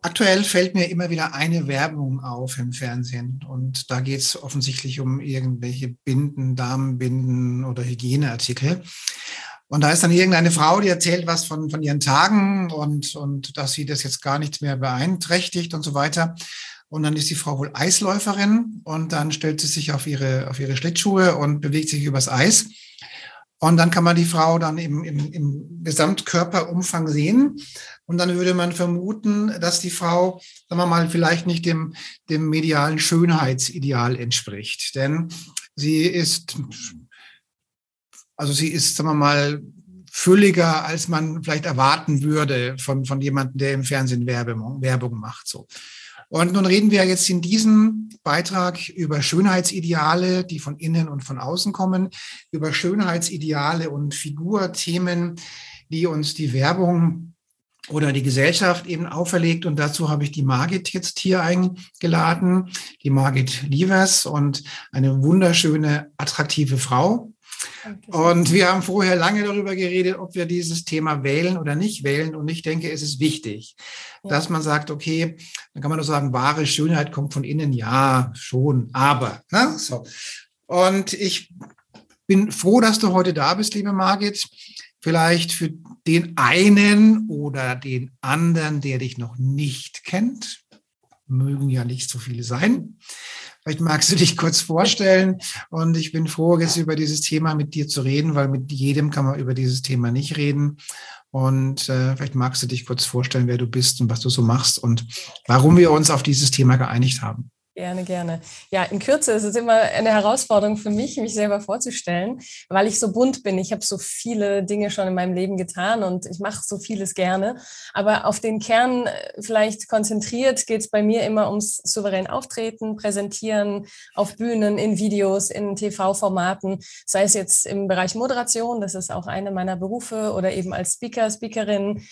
Aktuell fällt mir immer wieder eine Werbung auf im Fernsehen und da geht es offensichtlich um irgendwelche Binden, Damenbinden oder Hygieneartikel. Und da ist dann irgendeine Frau, die erzählt was von, von ihren Tagen und, und dass sie das jetzt gar nichts mehr beeinträchtigt und so weiter. Und dann ist die Frau wohl Eisläuferin und dann stellt sie sich auf ihre, auf ihre Schlittschuhe und bewegt sich übers Eis. Und dann kann man die Frau dann im, im, im Gesamtkörperumfang sehen. Und dann würde man vermuten, dass die Frau, sagen wir mal, vielleicht nicht dem, dem medialen Schönheitsideal entspricht. Denn sie ist, also sie ist, sagen wir mal, fülliger, als man vielleicht erwarten würde von, von jemandem, der im Fernsehen Werbung, Werbung macht. So. Und nun reden wir jetzt in diesem Beitrag über Schönheitsideale, die von innen und von außen kommen, über Schönheitsideale und Figurthemen, die uns die Werbung oder die Gesellschaft eben auferlegt. Und dazu habe ich die Margit jetzt hier eingeladen, die Margit Lievers und eine wunderschöne, attraktive Frau. Und wir haben vorher lange darüber geredet, ob wir dieses Thema wählen oder nicht wählen. Und ich denke, es ist wichtig, ja. dass man sagt, okay, dann kann man doch sagen, wahre Schönheit kommt von innen. Ja, schon, aber. Ne? So. Und ich bin froh, dass du heute da bist, liebe Margit. Vielleicht für den einen oder den anderen, der dich noch nicht kennt. Mögen ja nicht so viele sein. Vielleicht magst du dich kurz vorstellen. Und ich bin froh, jetzt über dieses Thema mit dir zu reden, weil mit jedem kann man über dieses Thema nicht reden. Und äh, vielleicht magst du dich kurz vorstellen, wer du bist und was du so machst und warum wir uns auf dieses Thema geeinigt haben. Gerne, gerne. Ja, in Kürze ist es immer eine Herausforderung für mich, mich selber vorzustellen, weil ich so bunt bin. Ich habe so viele Dinge schon in meinem Leben getan und ich mache so vieles gerne. Aber auf den Kern äh, vielleicht konzentriert geht es bei mir immer ums souverän Auftreten, Präsentieren auf Bühnen, in Videos, in TV-Formaten, sei es jetzt im Bereich Moderation, das ist auch eine meiner Berufe, oder eben als Speaker, Speakerin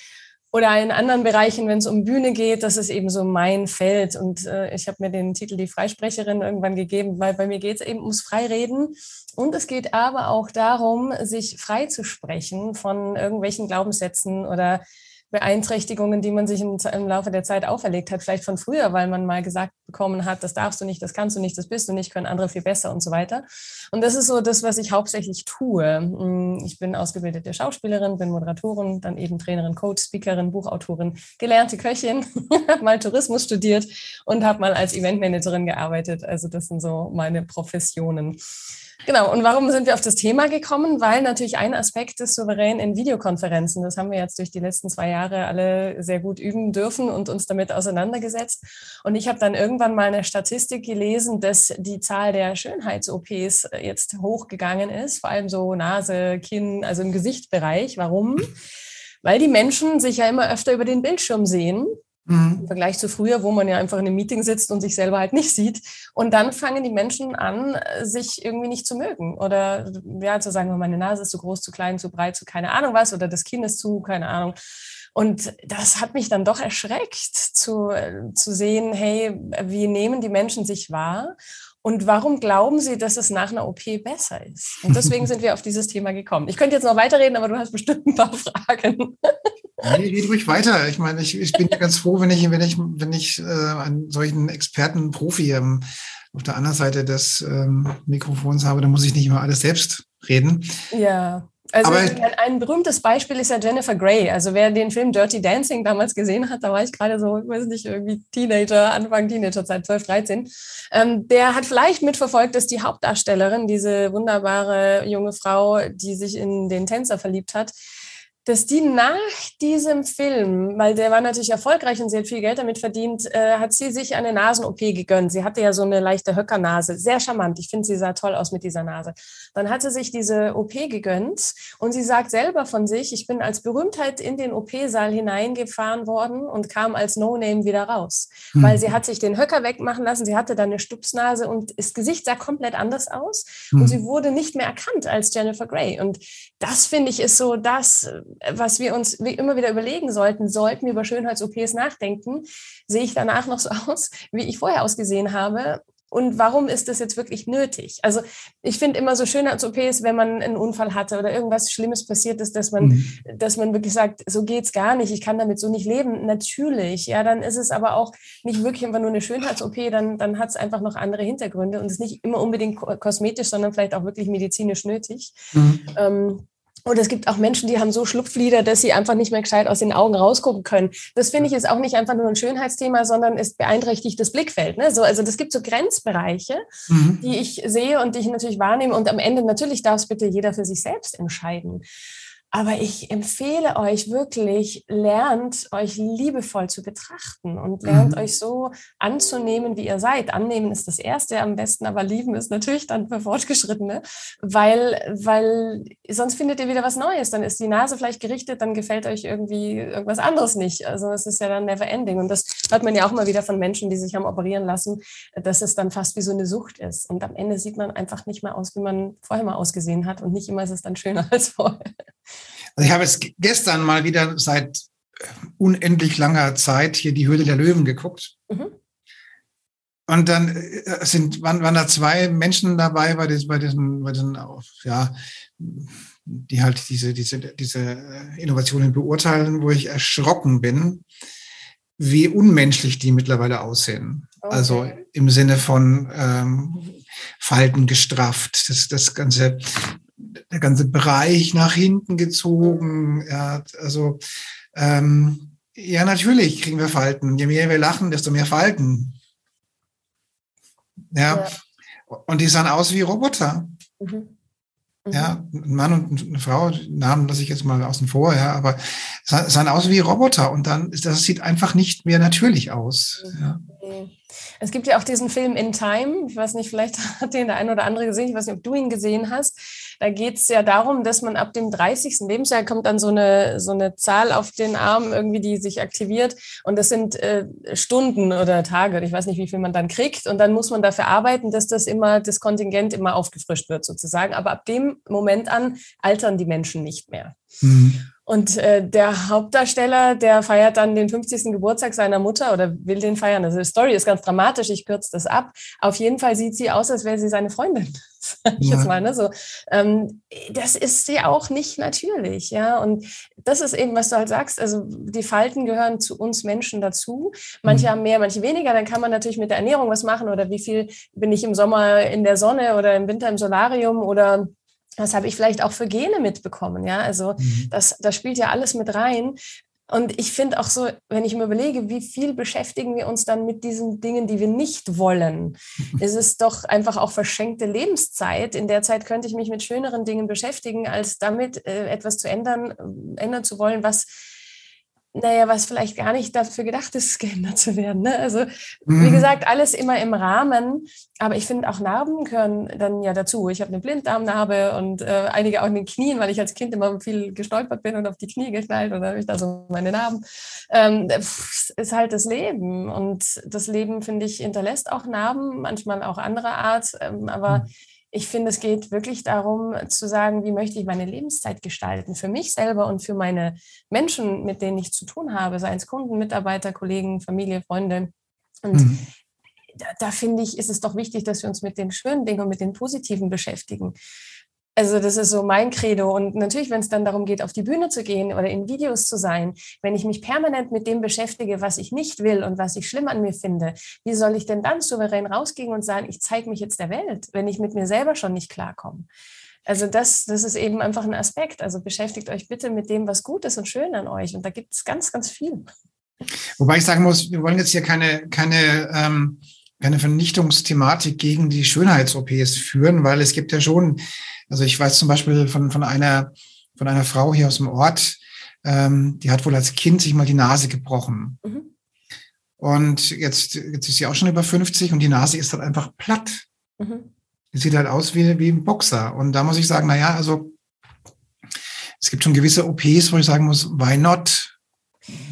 oder in anderen Bereichen, wenn es um Bühne geht, das ist eben so mein Feld. Und äh, ich habe mir den Titel die Freisprecherin irgendwann gegeben, weil bei mir geht es eben ums Freireden. Und es geht aber auch darum, sich frei zu sprechen von irgendwelchen Glaubenssätzen oder Beeinträchtigungen, die man sich im, im, Laufe der Zeit auferlegt hat, vielleicht von früher, weil man mal gesagt bekommen hat, das darfst du nicht, das kannst du nicht, das bist du nicht, können andere viel besser und so weiter. Und das ist so das, was ich hauptsächlich tue. Hm, ich bin ausgebildete Schauspielerin, bin Moderatorin, dann eben Trainerin, Coach, Speakerin, Buchautorin, gelernte Köchin, habe mal Tourismus studiert und habe mal als Eventmanagerin gearbeitet. Also das sind so meine Professionen. Genau. Und warum sind wir auf das Thema gekommen? Weil natürlich ein Aspekt ist souverän in Videokonferenzen. Das haben wir jetzt durch die letzten zwei Jahre alle sehr gut üben dürfen und uns damit auseinandergesetzt. Und ich habe dann irgendwann mal eine Statistik gelesen, dass die Zahl der Schönheits-OPs jetzt hochgegangen ist, vor allem so Nase, Kinn, also im Gesichtsbereich. Warum? Weil die Menschen sich ja immer öfter über den Bildschirm sehen Mhm. Im Vergleich zu früher, wo man ja einfach in einem Meeting sitzt und sich selber halt nicht sieht. Und dann fangen die Menschen an, sich irgendwie nicht zu mögen. Oder ja, zu sagen, meine Nase ist zu groß, zu klein, zu breit, zu keine Ahnung was, oder das Kinn ist zu, keine Ahnung. Und das hat mich dann doch erschreckt, zu, zu sehen, hey, wie nehmen die Menschen sich wahr? Und warum glauben Sie, dass es nach einer OP besser ist? Und deswegen sind wir auf dieses Thema gekommen. Ich könnte jetzt noch weiterreden, aber du hast bestimmt ein paar Fragen. Nee, geht ruhig weiter. Ich meine, ich, ich bin ja ganz froh, wenn ich, wenn ich, wenn ich äh, einen solchen Experten, Profi ähm, auf der anderen Seite des ähm, Mikrofons habe, dann muss ich nicht immer alles selbst reden. Ja. Also ein berühmtes Beispiel ist ja Jennifer Grey. Also wer den Film Dirty Dancing damals gesehen hat, da war ich gerade so, ich weiß nicht, irgendwie Teenager, Anfang Teenagerzeit, 12, 13. Ähm, der hat vielleicht mitverfolgt, dass die Hauptdarstellerin, diese wunderbare junge Frau, die sich in den Tänzer verliebt hat, dass die nach diesem Film, weil der war natürlich erfolgreich und sie hat viel Geld damit verdient, äh, hat sie sich eine Nasen-OP gegönnt. Sie hatte ja so eine leichte Höckernase, sehr charmant. Ich finde, sie sah toll aus mit dieser Nase. Dann hat sie sich diese OP gegönnt und sie sagt selber von sich, ich bin als Berühmtheit in den OP-Saal hineingefahren worden und kam als No-Name wieder raus, mhm. weil sie hat sich den Höcker wegmachen lassen. Sie hatte dann eine Stupsnase und das Gesicht sah komplett anders aus mhm. und sie wurde nicht mehr erkannt als Jennifer Grey. Und das finde ich ist so das, was wir uns immer wieder überlegen sollten, sollten wir über Schönheits-OPs nachdenken, sehe ich danach noch so aus, wie ich vorher ausgesehen habe? Und warum ist das jetzt wirklich nötig? Also ich finde immer so Schönheits-OPs, wenn man einen Unfall hatte oder irgendwas Schlimmes passiert ist, dass man, mhm. dass man wirklich sagt, so geht's gar nicht, ich kann damit so nicht leben. Natürlich, ja, dann ist es aber auch nicht wirklich einfach nur eine Schönheits-OP, dann, dann hat es einfach noch andere Hintergründe und ist nicht immer unbedingt kosmetisch, sondern vielleicht auch wirklich medizinisch nötig. Mhm. Ähm, und es gibt auch Menschen, die haben so Schlupflider, dass sie einfach nicht mehr gescheit aus den Augen rausgucken können. Das finde ich ist auch nicht einfach nur ein Schönheitsthema, sondern es beeinträchtigt das Blickfeld. Ne? So, also das gibt so Grenzbereiche, mhm. die ich sehe und die ich natürlich wahrnehme. Und am Ende natürlich darf es bitte jeder für sich selbst entscheiden. Aber ich empfehle euch wirklich, lernt euch liebevoll zu betrachten und lernt mhm. euch so anzunehmen, wie ihr seid. Annehmen ist das Erste am besten, aber lieben ist natürlich dann für Fortgeschrittene, weil, weil sonst findet ihr wieder was Neues. Dann ist die Nase vielleicht gerichtet, dann gefällt euch irgendwie irgendwas anderes nicht. Also es ist ja dann never ending. Und das hört man ja auch mal wieder von Menschen, die sich haben operieren lassen, dass es dann fast wie so eine Sucht ist. Und am Ende sieht man einfach nicht mehr aus, wie man vorher mal ausgesehen hat. Und nicht immer ist es dann schöner als vorher. Also ich habe jetzt gestern mal wieder seit unendlich langer Zeit hier die Höhle der Löwen geguckt. Mhm. Und dann äh, sind, waren, waren da zwei Menschen dabei bei, diesen, bei diesen, bei diesen, ja, die halt diese, diese, diese äh, Innovationen beurteilen, wo ich erschrocken bin, wie unmenschlich die mittlerweile aussehen. Okay. Also im Sinne von ähm, Falten gestrafft, das, das ganze der ganze Bereich nach hinten gezogen. Ja, also ähm, ja, natürlich kriegen wir Falten. Je mehr wir lachen, desto mehr Falten. Ja. ja. Und die sahen aus wie Roboter. Mhm. Mhm. Ja, ein Mann und eine Frau, Namen lasse ich jetzt mal außen vor, ja, aber sahen aus wie Roboter und dann, das sieht einfach nicht mehr natürlich aus. Mhm. Ja. Es gibt ja auch diesen Film In Time. Ich weiß nicht, vielleicht hat den der eine oder andere gesehen. Ich weiß nicht, ob du ihn gesehen hast. Da geht es ja darum, dass man ab dem 30. Lebensjahr kommt dann so eine, so eine Zahl auf den Arm irgendwie, die sich aktiviert. Und das sind äh, Stunden oder Tage. Ich weiß nicht, wie viel man dann kriegt. Und dann muss man dafür arbeiten, dass das immer, das Kontingent immer aufgefrischt wird sozusagen. Aber ab dem Moment an altern die Menschen nicht mehr. Mhm. Und äh, der Hauptdarsteller, der feiert dann den 50. Geburtstag seiner Mutter oder will den feiern. Also die Story ist ganz dramatisch, ich kürze das ab. Auf jeden Fall sieht sie aus, als wäre sie seine Freundin. Sag ich ja. jetzt mal, ne? so, ähm, das ist ja auch nicht natürlich, ja. Und das ist eben, was du halt sagst. Also die Falten gehören zu uns Menschen dazu. Manche mhm. haben mehr, manche weniger. Dann kann man natürlich mit der Ernährung was machen oder wie viel bin ich im Sommer in der Sonne oder im Winter im Solarium oder was habe ich vielleicht auch für Gene mitbekommen? Ja, also mhm. das, das spielt ja alles mit rein. Und ich finde auch so, wenn ich mir überlege, wie viel beschäftigen wir uns dann mit diesen Dingen, die wir nicht wollen, ist es doch einfach auch verschenkte Lebenszeit. In der Zeit könnte ich mich mit schöneren Dingen beschäftigen, als damit äh, etwas zu ändern, äh, ändern zu wollen, was naja, was vielleicht gar nicht dafür gedacht ist, geändert zu werden. Ne? Also, mhm. wie gesagt, alles immer im Rahmen. Aber ich finde auch Narben gehören dann ja dazu. Ich habe eine Blinddarmnarbe und äh, einige auch in den Knien, weil ich als Kind immer viel gestolpert bin und auf die Knie geknallt und dann habe ich da so meine Narben. Ähm, ist halt das Leben. Und das Leben, finde ich, hinterlässt auch Narben, manchmal auch anderer Art. Ähm, aber mhm ich finde, es geht wirklich darum zu sagen, wie möchte ich meine Lebenszeit gestalten für mich selber und für meine Menschen, mit denen ich zu tun habe, seien es Kunden, Mitarbeiter, Kollegen, Familie, Freunde. Und mhm. da, da finde ich, ist es doch wichtig, dass wir uns mit den schönen Dingen und mit den positiven beschäftigen. Also das ist so mein Credo. Und natürlich, wenn es dann darum geht, auf die Bühne zu gehen oder in Videos zu sein, wenn ich mich permanent mit dem beschäftige, was ich nicht will und was ich schlimm an mir finde, wie soll ich denn dann souverän rausgehen und sagen, ich zeige mich jetzt der Welt, wenn ich mit mir selber schon nicht klarkomme? Also das, das ist eben einfach ein Aspekt. Also beschäftigt euch bitte mit dem, was gut ist und schön an euch. Und da gibt es ganz, ganz viel. Wobei ich sagen muss, wir wollen jetzt hier keine, keine, ähm, keine Vernichtungsthematik gegen die Schönheits-OPs führen, weil es gibt ja schon also ich weiß zum Beispiel von, von einer, von einer Frau hier aus dem Ort, ähm, die hat wohl als Kind sich mal die Nase gebrochen. Mhm. Und jetzt, jetzt ist sie auch schon über 50 und die Nase ist halt einfach platt. Mhm. Die sieht halt aus wie, wie ein Boxer. Und da muss ich sagen, na ja, also es gibt schon gewisse OPs, wo ich sagen muss, why not?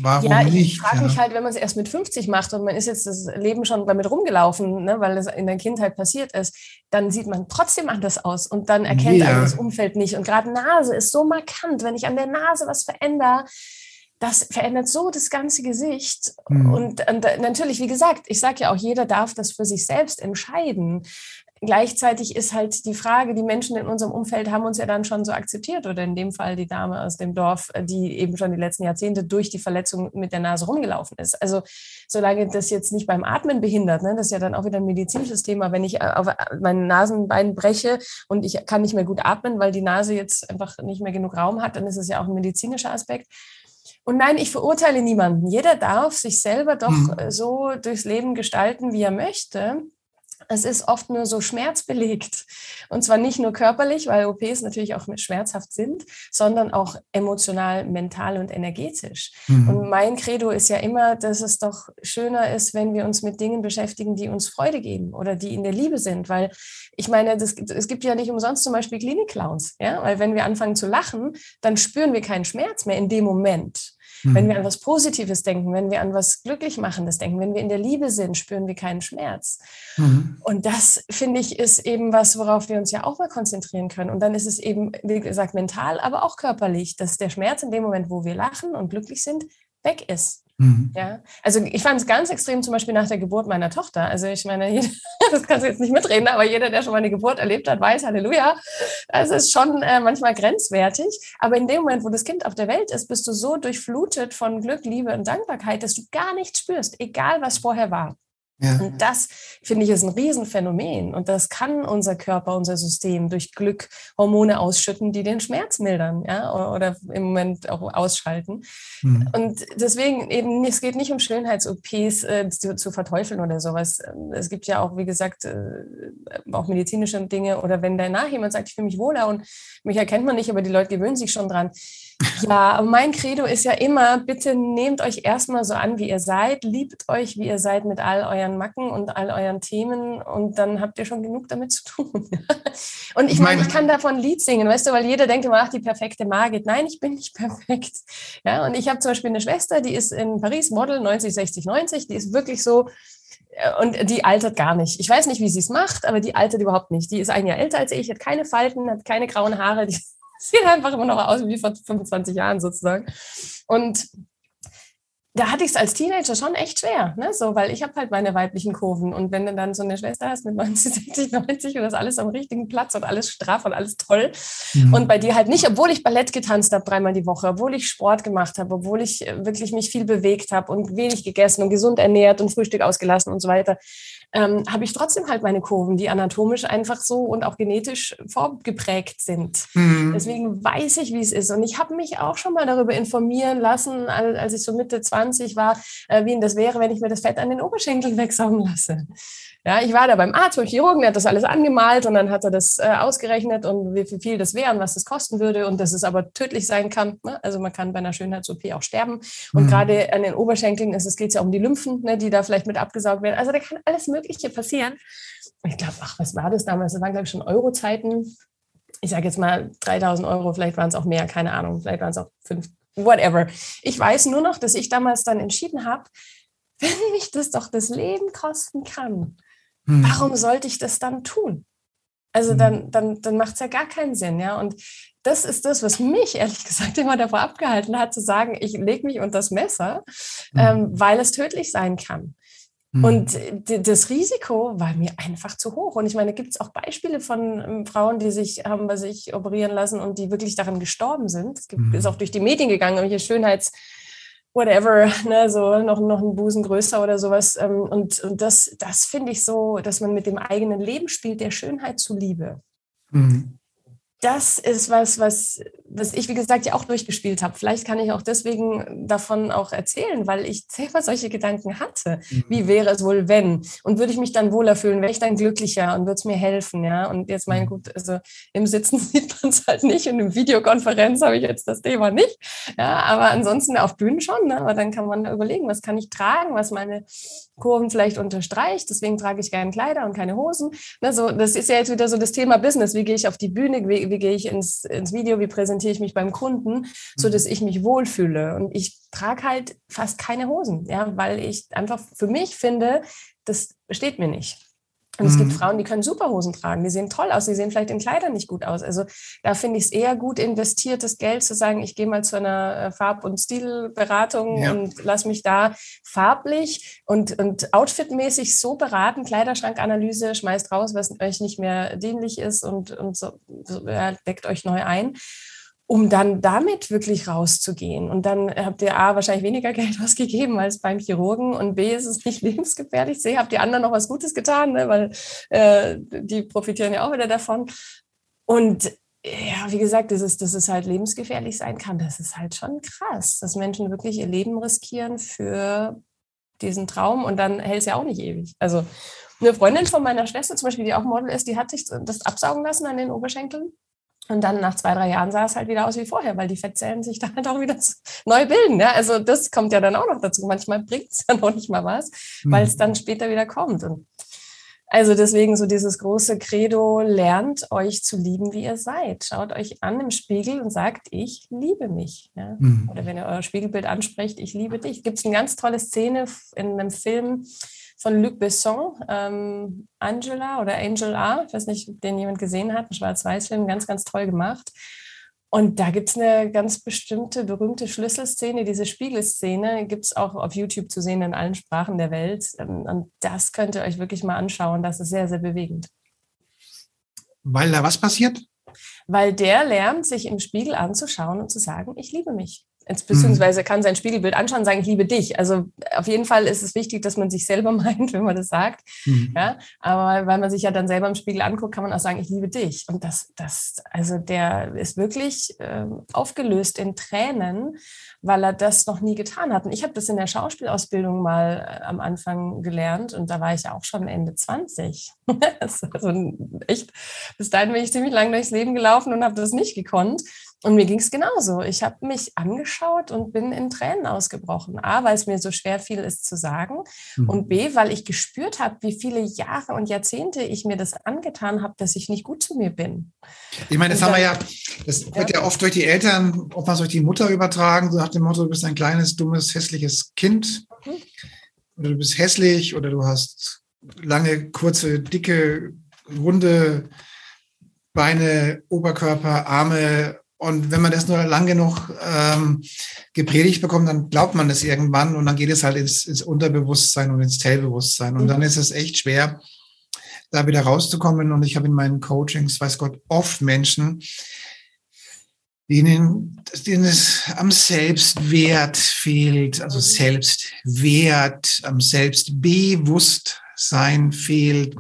Warum ja? Ich frage ja. mich halt, wenn man es erst mit 50 macht und man ist jetzt das Leben schon damit rumgelaufen, ne, weil es in der Kindheit passiert ist, dann sieht man trotzdem anders aus und dann erkennt ja. das Umfeld nicht. Und gerade Nase ist so markant. Wenn ich an der Nase was verändere, das verändert so das ganze Gesicht. Mhm. Und, und, natürlich, wie gesagt, ich sage ja auch, jeder darf das für sich selbst entscheiden. Gleichzeitig ist halt die Frage, die Menschen in unserem Umfeld haben uns ja dann schon so akzeptiert oder in dem Fall die Dame aus dem Dorf, die eben schon die letzten Jahrzehnte durch die Verletzung mit der Nase rumgelaufen ist. Also solange das jetzt nicht beim Atmen behindert, ne, das ist ja dann auch wieder ein medizinisches Thema, wenn ich auf meinen Nasenbein breche und ich kann nicht mehr gut atmen, weil die Nase jetzt einfach nicht mehr genug Raum hat, dann ist es ja auch ein medizinischer Aspekt. Und nein, ich verurteile niemanden. Jeder darf sich selber doch mhm. so durchs Leben gestalten, wie er möchte es ist oft nur so schmerzbelegt. Und zwar nicht nur körperlich, weil OPs natürlich auch schmerzhaft sind, sondern auch emotional, mental und energetisch. Mhm. Und mein Credo ist ja immer, dass es doch schöner ist, wenn wir uns mit Dingen beschäftigen, die uns Freude geben oder die in der Liebe sind. Weil ich meine, das, es gibt ja nicht umsonst zum Beispiel Klinik-Clowns. Ja? Weil wenn wir anfangen zu lachen, dann spüren wir keinen Schmerz mehr in dem Moment. Wenn wir mhm. an was Positives denken, wenn wir an was Glücklichmachendes denken, wenn wir in der Liebe sind, spüren wir keinen Schmerz. Mhm. Und das, finde ich, ist eben was, worauf wir uns ja auch mal konzentrieren können. Und dann ist es eben, wie gesagt, mental, aber auch körperlich, dass der Schmerz in dem Moment, wo wir lachen und glücklich sind, weg ist. Mhm. Ja, also ich fand es ganz extrem zum Beispiel nach der Geburt meiner Tochter. Also ich meine, jeder, das kannst du jetzt nicht mitreden, aber jeder, der schon mal eine Geburt erlebt hat, weiß, Halleluja, es ist schon äh, manchmal grenzwertig. Aber in dem Moment, wo das Kind auf der Welt ist, bist du so durchflutet von Glück, Liebe und Dankbarkeit, dass du gar nichts spürst, egal was vorher war. Ja. Und das, finde ich, ist ein Riesenphänomen. Und das kann unser Körper, unser System durch Glück Hormone ausschütten, die den Schmerz mildern, ja, oder im Moment auch ausschalten. Mhm. Und deswegen eben, es geht nicht um Schönheits-OPs äh, zu, zu, verteufeln oder sowas. Es gibt ja auch, wie gesagt, äh, auch medizinische Dinge. Oder wenn danach jemand sagt, ich fühle mich wohler und mich erkennt man nicht, aber die Leute gewöhnen sich schon dran. Ja, mein Credo ist ja immer, bitte nehmt euch erstmal so an, wie ihr seid, liebt euch, wie ihr seid mit all euren Macken und all euren Themen und dann habt ihr schon genug damit zu tun. und ich meine, ich kann davon ein Lied singen, weißt du, weil jeder denkt immer, ach, die perfekte Margit. Nein, ich bin nicht perfekt. Ja, und ich habe zum Beispiel eine Schwester, die ist in Paris Model 90, 60, 90, die ist wirklich so, äh, und die altert gar nicht. Ich weiß nicht, wie sie es macht, aber die altert überhaupt nicht. Die ist ein Jahr älter als ich, hat keine Falten, hat keine grauen Haare, die sieht einfach immer noch aus wie vor 25 Jahren sozusagen. Und da hatte ich es als Teenager schon echt schwer, ne? so, weil ich habe halt meine weiblichen Kurven und wenn du dann so eine Schwester hast mit 90, 60, 90 und das alles am richtigen Platz und alles straff und alles toll mhm. und bei dir halt nicht, obwohl ich Ballett getanzt habe dreimal die Woche, obwohl ich Sport gemacht habe, obwohl ich äh, wirklich mich viel bewegt habe und wenig gegessen und gesund ernährt und Frühstück ausgelassen und so weiter, ähm, habe ich trotzdem halt meine Kurven, die anatomisch einfach so und auch genetisch vorgeprägt sind. Mhm. Deswegen weiß ich, wie es ist. Und ich habe mich auch schon mal darüber informieren lassen, als ich so Mitte 20 war, äh, wie das wäre, wenn ich mir das Fett an den Oberschenkeln wegsaugen lasse. Ja, ich war da beim Arzt, beim Chirurgen, der hat das alles angemalt und dann hat er das äh, ausgerechnet und wie viel das wäre und was das kosten würde und dass es aber tödlich sein kann. Ne? Also man kann bei einer Schönheits-OP auch sterben. Und mhm. gerade an den Oberschenkeln ist es geht ja um die Lymphen, ne, die da vielleicht mit abgesaugt werden. Also da kann alles Mögliche passieren. Ich glaube, ach, was war das damals? Das waren, glaube ich, schon Euro-Zeiten. Ich sage jetzt mal 3000 Euro, vielleicht waren es auch mehr, keine Ahnung, vielleicht waren es auch fünf, whatever. Ich weiß nur noch, dass ich damals dann entschieden habe, wenn mich das doch das Leben kosten kann, hm. Warum sollte ich das dann tun? Also hm. dann, dann, dann macht es ja gar keinen Sinn, ja. Und das ist das, was mich ehrlich gesagt immer davor abgehalten hat, zu sagen, ich lege mich unter das Messer, mhm. ähm, weil es tödlich sein kann. Mhm. Und das Risiko war mir einfach zu hoch. Und ich meine, gibt es auch Beispiele von ähm, Frauen, die sich haben bei sich operieren lassen und die wirklich daran gestorben sind. Es gibt, mhm. ist auch durch die Medien gegangen, irgendwelche Schönheits- whatever, ne, so noch, noch ein Busen größer oder sowas. Ähm, und, und das, das finde ich so, dass man mit dem eigenen Leben spielt, der Schönheit zuliebe. Mhm. Das ist was, was was ich, wie gesagt, ja auch durchgespielt habe. Vielleicht kann ich auch deswegen davon auch erzählen, weil ich selber solche Gedanken hatte. Mhm. Wie wäre es wohl, wenn? Und würde ich mich dann wohler fühlen? Wäre ich dann glücklicher und würde es mir helfen? Ja, und jetzt mein mhm. gut, also im Sitzen sieht man es halt nicht und im Videokonferenz habe ich jetzt das Thema nicht. Ja, aber ansonsten auf Bühnen schon. Ne? Aber dann kann man überlegen, was kann ich tragen, was meine Kurven vielleicht unterstreicht. Deswegen trage ich gerne Kleider und keine Hosen. Ne, so, das ist ja jetzt wieder so das Thema Business. Wie gehe ich auf die Bühne? Wie, wie gehe ich ins, ins Video? Wie präsentiere ich mich beim Kunden, so dass mhm. ich mich wohlfühle? Und ich trage halt fast keine Hosen, ja, weil ich einfach für mich finde, das steht mir nicht. Und es gibt mhm. Frauen, die können Superhosen tragen, die sehen toll aus, die sehen vielleicht in Kleidern nicht gut aus. Also da finde ich es eher gut investiertes Geld zu sagen, ich gehe mal zu einer äh, Farb- und Stilberatung ja. und lass mich da farblich und, und outfitmäßig so beraten, Kleiderschrankanalyse, schmeißt raus, was euch nicht mehr dienlich ist und, und so, so ja, deckt euch neu ein um dann damit wirklich rauszugehen. Und dann habt ihr A, wahrscheinlich weniger Geld ausgegeben als beim Chirurgen und B, ist es nicht lebensgefährlich. C, habt ihr anderen noch was Gutes getan, ne? weil äh, die profitieren ja auch wieder davon. Und ja, wie gesagt, das ist, dass es halt lebensgefährlich sein kann, das ist halt schon krass, dass Menschen wirklich ihr Leben riskieren für diesen Traum und dann hält es ja auch nicht ewig. Also eine Freundin von meiner Schwester zum Beispiel, die auch Model ist, die hat sich das absaugen lassen an den Oberschenkeln und dann nach zwei, drei Jahren sah es halt wieder aus wie vorher, weil die Fettzellen sich dann halt auch wieder neu bilden. Ja? Also das kommt ja dann auch noch dazu. Manchmal bringt es ja noch nicht mal was, weil es mhm. dann später wieder kommt. Und also deswegen so dieses große Credo, lernt euch zu lieben, wie ihr seid. Schaut euch an im Spiegel und sagt, ich liebe mich. Ja? Mhm. Oder wenn ihr euer Spiegelbild ansprecht, ich liebe dich. Gibt es eine ganz tolle Szene in einem Film, von Luc Besson, ähm, Angela oder Angel A. Ich weiß nicht, ob den jemand gesehen hat, ein Schwarz-Weiß-Film, ganz, ganz toll gemacht. Und da gibt es eine ganz bestimmte, berühmte Schlüsselszene, diese Spiegelszene gibt es auch auf YouTube zu sehen in allen Sprachen der Welt. Ähm, und das könnt ihr euch wirklich mal anschauen. Das ist sehr, sehr bewegend. Weil da was passiert? Weil der lernt, sich im Spiegel anzuschauen und zu sagen, ich liebe mich beziehungsweise kann sein Spiegelbild anschauen und sagen, ich liebe dich. Also auf jeden Fall ist es wichtig, dass man sich selber meint, wenn man das sagt. Mhm. Ja, aber weil man sich ja dann selber im Spiegel anguckt, kann man auch sagen, ich liebe dich. Und das, das, also der ist wirklich äh, aufgelöst in Tränen, weil er das noch nie getan hat. Und ich habe das in der Schauspielausbildung mal äh, am Anfang gelernt und da war ich ja auch schon Ende 20. also echt, bis dahin bin ich ziemlich lang durchs Leben gelaufen und habe das nicht gekonnt. Und mir ging es genauso. Ich habe mich angeschaut und bin in Tränen ausgebrochen. A, weil es mir so schwer fiel, es zu sagen. Mhm. Und B, weil ich gespürt habe, wie viele Jahre und Jahrzehnte ich mir das angetan habe, dass ich nicht gut zu mir bin. Ich meine, das und haben wir ja, das ja. wird ja oft durch die Eltern, oftmals durch die Mutter übertragen, so nach dem Motto, du bist ein kleines, dummes, hässliches Kind. Mhm. Oder du bist hässlich oder du hast lange, kurze, dicke, runde Beine, Oberkörper, Arme und wenn man das nur lang genug ähm, gepredigt bekommt, dann glaubt man das irgendwann und dann geht es halt ins, ins Unterbewusstsein und ins Tellbewusstsein. Und dann ist es echt schwer, da wieder rauszukommen. Und ich habe in meinen Coachings, weiß Gott, oft Menschen, denen, denen es am Selbstwert fehlt, also mhm. Selbstwert, am Selbstbewusstsein fehlt,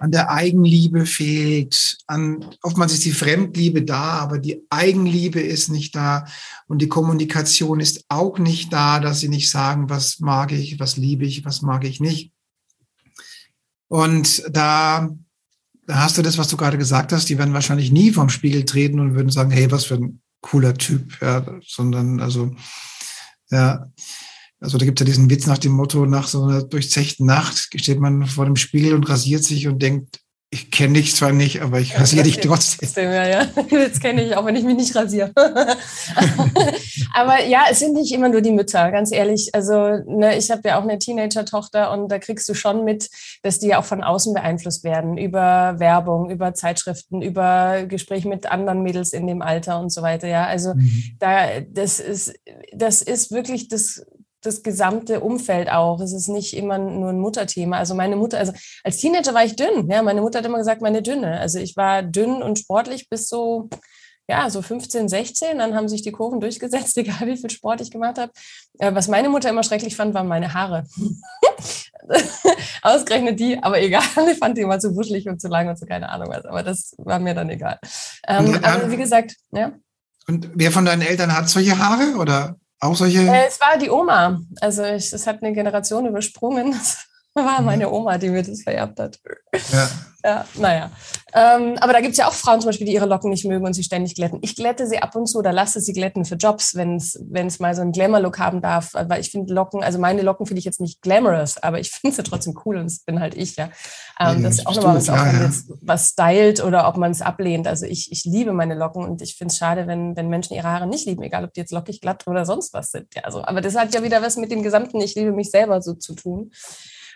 an der Eigenliebe fehlt, an, oftmals ist die Fremdliebe da, aber die Eigenliebe ist nicht da und die Kommunikation ist auch nicht da, dass sie nicht sagen, was mag ich, was liebe ich, was mag ich nicht. Und da, da hast du das, was du gerade gesagt hast, die werden wahrscheinlich nie vom Spiegel treten und würden sagen, hey, was für ein cooler Typ, ja, sondern also, ja, also da gibt es ja diesen Witz nach dem Motto, nach so einer durchzechten Nacht steht man vor dem Spiegel und rasiert sich und denkt, ich kenne dich zwar nicht, aber ich rasiere dich trotzdem. Ja, ja. Das kenne ich, auch wenn ich mich nicht rasiere. aber ja, es sind nicht immer nur die Mütter, ganz ehrlich. Also ne, ich habe ja auch eine Teenager-Tochter und da kriegst du schon mit, dass die ja auch von außen beeinflusst werden über Werbung, über Zeitschriften, über Gespräche mit anderen Mädels in dem Alter und so weiter. Ja, also mhm. da das ist das ist wirklich das das gesamte Umfeld auch. Es ist nicht immer nur ein Mutterthema. Also meine Mutter, also als Teenager war ich dünn. Ja, meine Mutter hat immer gesagt, meine dünne. Also ich war dünn und sportlich bis so, ja, so 15, 16. Dann haben sich die Kurven durchgesetzt, egal wie viel Sport ich gemacht habe. Äh, was meine Mutter immer schrecklich fand, waren meine Haare. Ausgerechnet die, aber egal. Ich fand die immer zu wuschelig und zu lang und so keine Ahnung was. Aber das war mir dann egal. Ähm, aber wie gesagt, ja. Und wer von deinen Eltern hat solche Haare oder auch solche? Äh, es war die Oma. Also es hat eine Generation übersprungen. War mhm. meine Oma, die mir das vererbt hat. Ja. Ja, naja. Ähm, aber da gibt es ja auch Frauen zum Beispiel, die ihre Locken nicht mögen und sie ständig glätten. Ich glätte sie ab und zu oder lasse sie glätten für Jobs, wenn es mal so einen Glamour-Look haben darf. Weil ich finde Locken, also meine Locken finde ich jetzt nicht glamorous, aber ich finde sie trotzdem cool und das bin halt ich, ja. Ähm, das ist auch nochmal was, ob man jetzt was stylt oder ob man es ablehnt. Also ich, ich liebe meine Locken und ich finde es schade, wenn, wenn Menschen ihre Haare nicht lieben, egal ob die jetzt lockig, glatt oder sonst was sind. Ja, also, aber das hat ja wieder was mit dem gesamten Ich liebe mich selber so zu tun.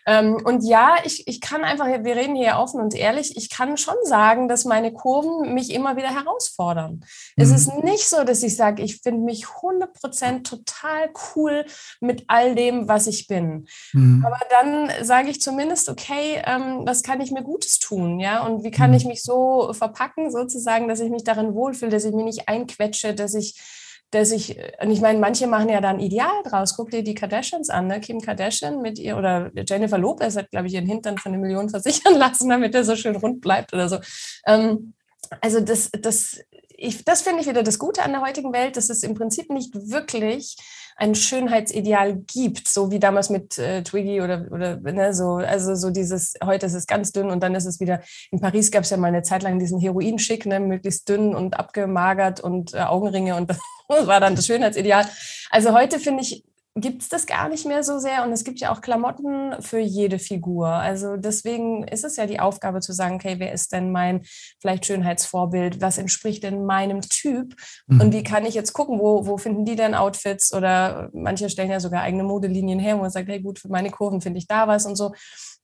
Ähm, und ja, ich, ich kann einfach, wir reden hier offen und ehrlich, ich kann schon sagen, dass meine Kurven mich immer wieder herausfordern. Mhm. Es ist nicht so, dass ich sage, ich finde mich 100% total cool mit all dem, was ich bin. Mhm. Aber dann sage ich zumindest, okay, ähm, was kann ich mir Gutes tun? Ja, und wie kann mhm. ich mich so verpacken, sozusagen, dass ich mich darin wohlfühle, dass ich mich nicht einquetsche, dass ich dass ich, und ich meine, manche machen ja dann Ideal draus. Guck dir die Kardashians an, ne? Kim Kardashian mit ihr oder Jennifer Lopez hat, glaube ich, ihren Hintern von eine Million versichern lassen, damit er so schön rund bleibt oder so. Ähm, also das, das, das finde ich wieder das Gute an der heutigen Welt, dass es im Prinzip nicht wirklich ein Schönheitsideal gibt, so wie damals mit äh, Twiggy oder, oder ne, so, also so dieses, heute ist es ganz dünn und dann ist es wieder, in Paris gab es ja mal eine Zeit lang diesen Heroin-Schick, ne, möglichst dünn und abgemagert und äh, Augenringe und das war dann das Schönheitsideal. Also heute finde ich, gibt es das gar nicht mehr so sehr. Und es gibt ja auch Klamotten für jede Figur. Also deswegen ist es ja die Aufgabe zu sagen, okay, wer ist denn mein vielleicht Schönheitsvorbild? Was entspricht denn meinem Typ? Mhm. Und wie kann ich jetzt gucken, wo, wo finden die denn Outfits? Oder manche stellen ja sogar eigene Modelinien her, wo man sagt, hey gut, für meine Kurven finde ich da was und so.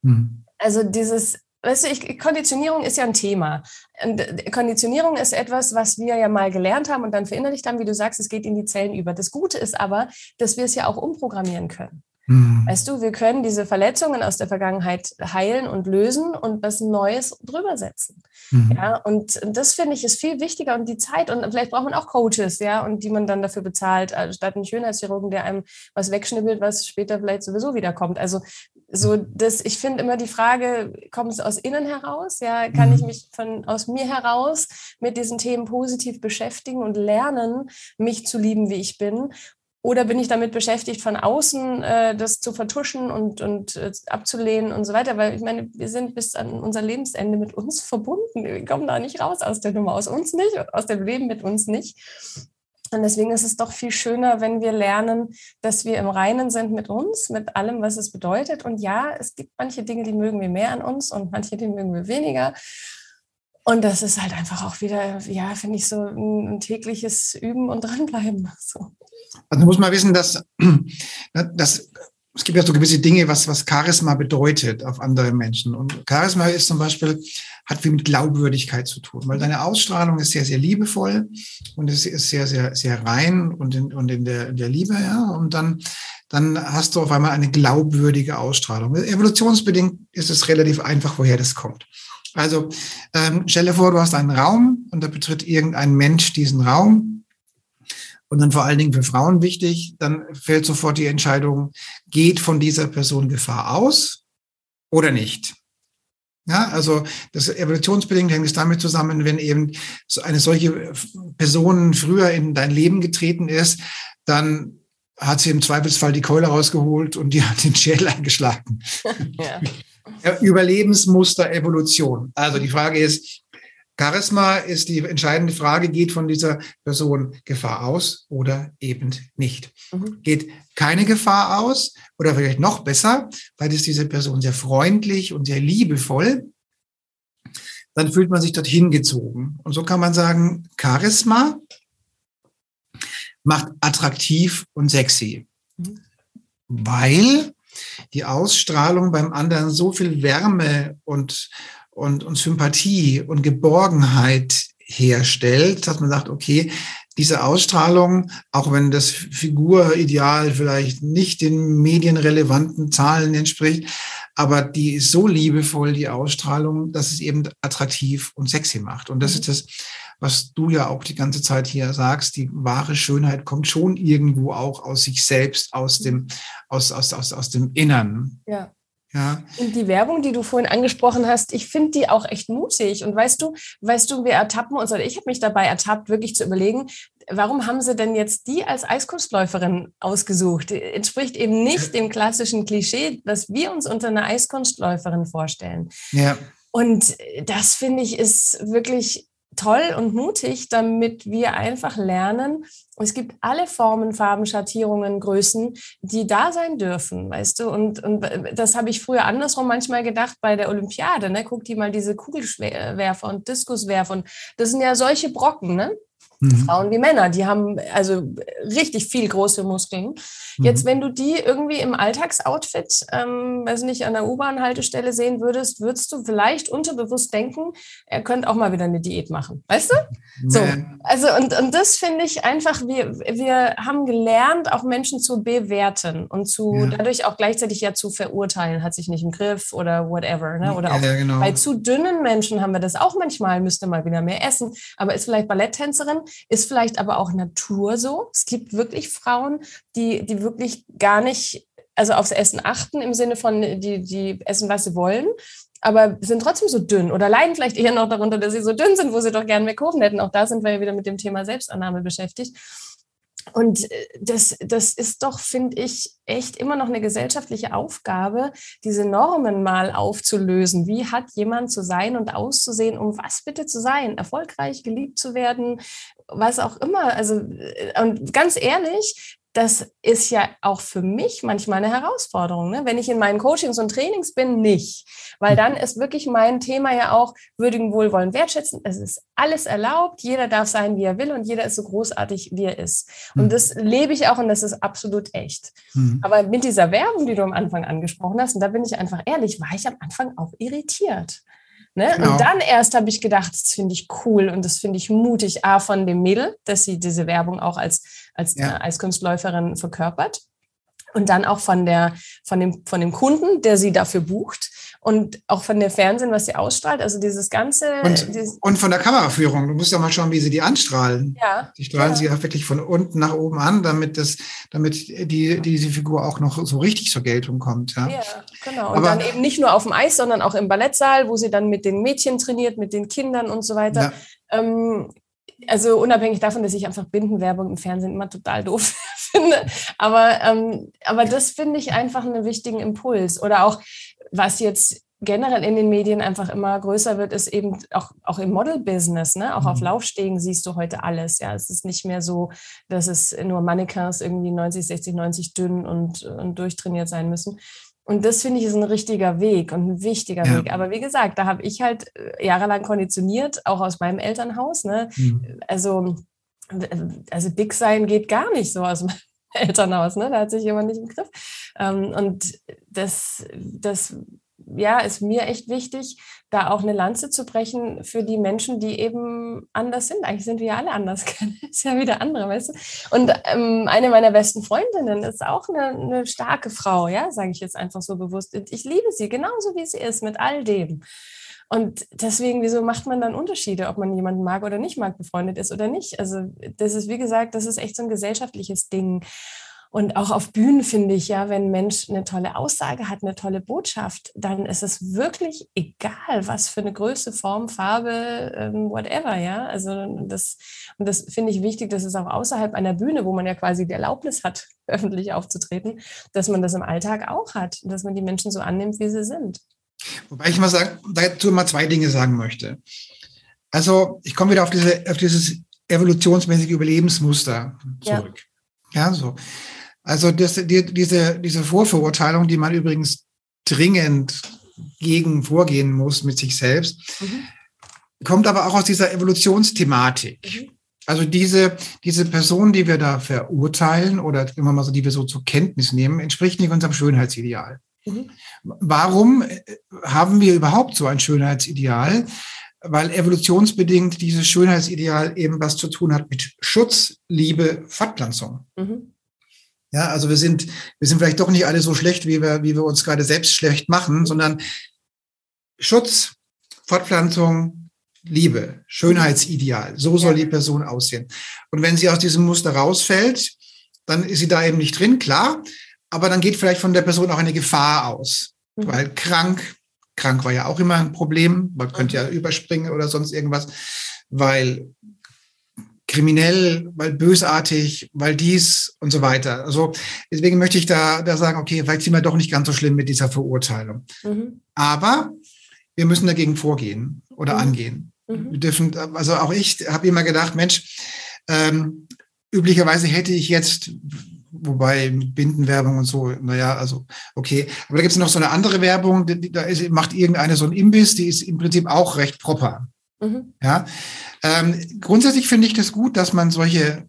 Mhm. Also dieses Weißt du, ich, Konditionierung ist ja ein Thema. Und äh, Konditionierung ist etwas, was wir ja mal gelernt haben und dann verinnerlicht haben, wie du sagst, es geht in die Zellen über. Das Gute ist aber, dass wir es ja auch umprogrammieren können. Mhm. Weißt du, wir können diese Verletzungen aus der Vergangenheit heilen und lösen und was Neues drüber setzen. Mhm. Ja, und das finde ich ist viel wichtiger und die Zeit und vielleicht braucht man auch Coaches, ja, und die man dann dafür bezahlt, statt einen Schönheitschirurgen, der einem was wegschnibbelt, was später vielleicht sowieso wiederkommt. Also so das, ich finde immer die Frage, kommt es aus innen heraus? Ja, kann ich mhm. mich von aus mir heraus mit diesen Themen positiv beschäftigen und lernen, mich zu lieben, wie ich bin? Oder bin ich damit beschäftigt, von außen äh, das zu vertuschen und, und äh, abzulehnen und so weiter? Weil ich meine, wir sind bis an unser Lebensende mit uns verbunden. Wir kommen da nicht raus aus der Nummer, aus uns nicht, aus dem Leben mit uns nicht. Und deswegen ist es doch viel schöner, wenn wir lernen, dass wir im Reinen sind mit uns, mit allem, was es bedeutet. Und ja, es gibt manche Dinge, die mögen wir mehr an uns und manche, die mögen wir weniger. Und das ist halt einfach auch wieder, ja, finde ich, so ein, ein, tägliches Üben und dranbleiben. So. Also muss man wissen, dass, dass es gibt ja so gewisse Dinge, was, was Charisma bedeutet auf andere Menschen. Und Charisma ist zum Beispiel, hat viel mit Glaubwürdigkeit zu tun, weil deine Ausstrahlung ist sehr, sehr liebevoll und es ist sehr, sehr, sehr rein und in, und in der, in der Liebe, ja. Und dann, dann hast du auf einmal eine glaubwürdige Ausstrahlung. Evolutionsbedingt ist es relativ einfach, woher das kommt. Also ähm, stell dir vor, du hast einen Raum und da betritt irgendein Mensch diesen Raum und dann vor allen Dingen für Frauen wichtig, dann fällt sofort die Entscheidung, geht von dieser Person Gefahr aus oder nicht. Ja, also das evolutionsbedingt hängt es damit zusammen, wenn eben so eine solche Person früher in dein Leben getreten ist, dann hat sie im Zweifelsfall die Keule rausgeholt und die hat den Schädel eingeschlagen. Ja. Überlebensmuster Evolution. Also die Frage ist, Charisma ist die entscheidende Frage, geht von dieser Person Gefahr aus oder eben nicht. Mhm. Geht keine Gefahr aus oder vielleicht noch besser, weil ist diese Person sehr freundlich und sehr liebevoll, dann fühlt man sich dorthin gezogen. Und so kann man sagen, Charisma macht attraktiv und sexy, mhm. weil die Ausstrahlung beim anderen so viel Wärme und und, und Sympathie und Geborgenheit herstellt, dass man sagt, okay, diese Ausstrahlung, auch wenn das Figurideal vielleicht nicht den medienrelevanten Zahlen entspricht, aber die ist so liebevoll, die Ausstrahlung, dass es eben attraktiv und sexy macht. Und das ist das, was du ja auch die ganze Zeit hier sagst, die wahre Schönheit kommt schon irgendwo auch aus sich selbst, aus dem, aus, aus, aus, aus dem Innern. Ja. Ja. Und die Werbung, die du vorhin angesprochen hast, ich finde die auch echt mutig. Und weißt du, weißt du, wir ertappen uns, oder ich habe mich dabei ertappt, wirklich zu überlegen, warum haben Sie denn jetzt die als Eiskunstläuferin ausgesucht? Entspricht eben nicht dem klassischen Klischee, was wir uns unter einer Eiskunstläuferin vorstellen. Ja. Und das finde ich ist wirklich toll und mutig, damit wir einfach lernen, es gibt alle Formen, Farben, Schattierungen, Größen, die da sein dürfen, weißt du? Und, und das habe ich früher andersrum manchmal gedacht bei der Olympiade, ne? Guck dir mal diese Kugelwerfer und Diskuswerfer und das sind ja solche Brocken, ne? Mhm. Frauen wie Männer, die haben also richtig viel große Muskeln. Mhm. Jetzt, wenn du die irgendwie im Alltagsoutfit, ähm, weiß nicht, an der U-Bahn-Haltestelle sehen würdest, würdest du vielleicht unterbewusst denken, er könnte auch mal wieder eine Diät machen. Weißt du? So. Also, und, und das finde ich einfach, wir, wir haben gelernt, auch Menschen zu bewerten und zu ja. dadurch auch gleichzeitig ja zu verurteilen, hat sich nicht im Griff oder whatever. Ne? Oder auch ja, genau. bei zu dünnen Menschen haben wir das auch manchmal, müsste mal wieder mehr essen, aber ist vielleicht Balletttänzerin, ist vielleicht aber auch Natur so. Es gibt wirklich Frauen, die, die wirklich gar nicht, also aufs Essen achten im Sinne von, die, die essen, was sie wollen, aber sind trotzdem so dünn oder leiden vielleicht eher noch darunter, dass sie so dünn sind, wo sie doch gerne mehr Kurven hätten. Auch da sind wir ja wieder mit dem Thema Selbstannahme beschäftigt. Und äh, das, das ist doch, finde ich, echt immer noch eine gesellschaftliche Aufgabe, diese Normen mal aufzulösen. Wie hat jemand zu sein und auszusehen, um was bitte zu sein? Erfolgreich, geliebt zu werden, was auch immer. Also, äh, und ganz ehrlich, das ist ja auch für mich manchmal eine Herausforderung. Ne? Wenn ich in meinen Coachings und Trainings bin, nicht. Weil dann ist wirklich mein Thema ja auch würdigen, wohlwollen, wertschätzen. Es ist alles erlaubt. Jeder darf sein, wie er will und jeder ist so großartig, wie er ist. Und mhm. das lebe ich auch und das ist absolut echt. Mhm. Aber mit dieser Werbung, die du am Anfang angesprochen hast, und da bin ich einfach ehrlich, war ich am Anfang auch irritiert. Ne? Genau. Und dann erst habe ich gedacht, das finde ich cool und das finde ich mutig, A, von dem Mädel, dass sie diese Werbung auch als, als ja. Eiskunstläuferin verkörpert. Und dann auch von, der, von, dem, von dem Kunden, der sie dafür bucht und auch von der Fernsehen, was sie ausstrahlt. Also dieses ganze. Und, dieses und von der Kameraführung. Du musst ja mal schauen, wie sie die anstrahlen. Ja. Die strahlen ja. sie ja wirklich von unten nach oben an, damit das, damit die, diese Figur auch noch so richtig zur Geltung kommt. Ja, ja genau. Und Aber, dann eben nicht nur auf dem Eis, sondern auch im Ballettsaal, wo sie dann mit den Mädchen trainiert, mit den Kindern und so weiter. Ja. Ähm, also unabhängig davon, dass ich einfach Bindenwerbung im Fernsehen immer total doof finde. Aber, ähm, aber das finde ich einfach einen wichtigen Impuls. Oder auch, was jetzt generell in den Medien einfach immer größer wird, ist eben auch, auch im Model-Business, ne? Auch mhm. auf Laufstegen siehst du heute alles. Ja, es ist nicht mehr so, dass es nur Mannequins irgendwie 90, 60, 90 dünn und, und durchtrainiert sein müssen. Und das finde ich ist ein richtiger Weg und ein wichtiger ja. Weg. Aber wie gesagt, da habe ich halt äh, jahrelang konditioniert, auch aus meinem Elternhaus. Ne? Mhm. Also, also dick sein geht gar nicht so aus meinem Elternhaus. Ne? Da hat sich jemand nicht im Griff. Ähm, und das, das ja, ist mir echt wichtig, da auch eine Lanze zu brechen für die Menschen, die eben anders sind. Eigentlich sind wir ja alle anders. ist ja wieder andere, weißt du? Und ähm, eine meiner besten Freundinnen ist auch eine, eine starke Frau, ja, sage ich jetzt einfach so bewusst. Ich liebe sie genauso, wie sie ist, mit all dem. Und deswegen, wieso macht man dann Unterschiede, ob man jemanden mag oder nicht mag, befreundet ist oder nicht? Also das ist, wie gesagt, das ist echt so ein gesellschaftliches Ding. Und auch auf Bühnen finde ich ja, wenn ein Mensch eine tolle Aussage hat, eine tolle Botschaft, dann ist es wirklich egal, was für eine Größe, Form, Farbe, ähm, whatever, ja. Also das, und das finde ich wichtig, dass es auch außerhalb einer Bühne, wo man ja quasi die Erlaubnis hat, öffentlich aufzutreten, dass man das im Alltag auch hat, dass man die Menschen so annimmt, wie sie sind. Wobei ich mal sagen, dazu mal zwei Dinge sagen möchte. Also ich komme wieder auf diese, auf dieses evolutionsmäßige Überlebensmuster zurück. Ja, ja so. Also das, die, diese, diese Vorverurteilung, die man übrigens dringend gegen vorgehen muss mit sich selbst, mhm. kommt aber auch aus dieser Evolutionsthematik. Mhm. Also diese, diese Person, die wir da verurteilen oder immer mal so, die wir so zur Kenntnis nehmen, entspricht nicht unserem Schönheitsideal. Mhm. Warum äh, haben wir überhaupt so ein Schönheitsideal? Weil evolutionsbedingt dieses Schönheitsideal eben was zu tun hat mit Schutz, Liebe, Fortpflanzung. Mhm. Ja, also wir sind, wir sind vielleicht doch nicht alle so schlecht, wie wir, wie wir uns gerade selbst schlecht machen, sondern Schutz, Fortpflanzung, Liebe, Schönheitsideal. So soll die Person aussehen. Und wenn sie aus diesem Muster rausfällt, dann ist sie da eben nicht drin, klar. Aber dann geht vielleicht von der Person auch eine Gefahr aus. Mhm. Weil krank, krank war ja auch immer ein Problem. Man könnte ja mhm. überspringen oder sonst irgendwas. Weil kriminell, weil bösartig, weil dies und so weiter. Also deswegen möchte ich da, da sagen, okay, vielleicht sind wir doch nicht ganz so schlimm mit dieser Verurteilung. Mhm. Aber wir müssen dagegen vorgehen oder mhm. angehen. Mhm. Wir dürfen, also auch ich habe immer gedacht, Mensch, ähm, üblicherweise hätte ich jetzt, wobei mit Bindenwerbung und so, naja, also okay. Aber da gibt es noch so eine andere Werbung, da ist, macht irgendeine so ein Imbiss, die ist im Prinzip auch recht proper. Mhm. Ja. Ähm, grundsätzlich finde ich das gut, dass man solche,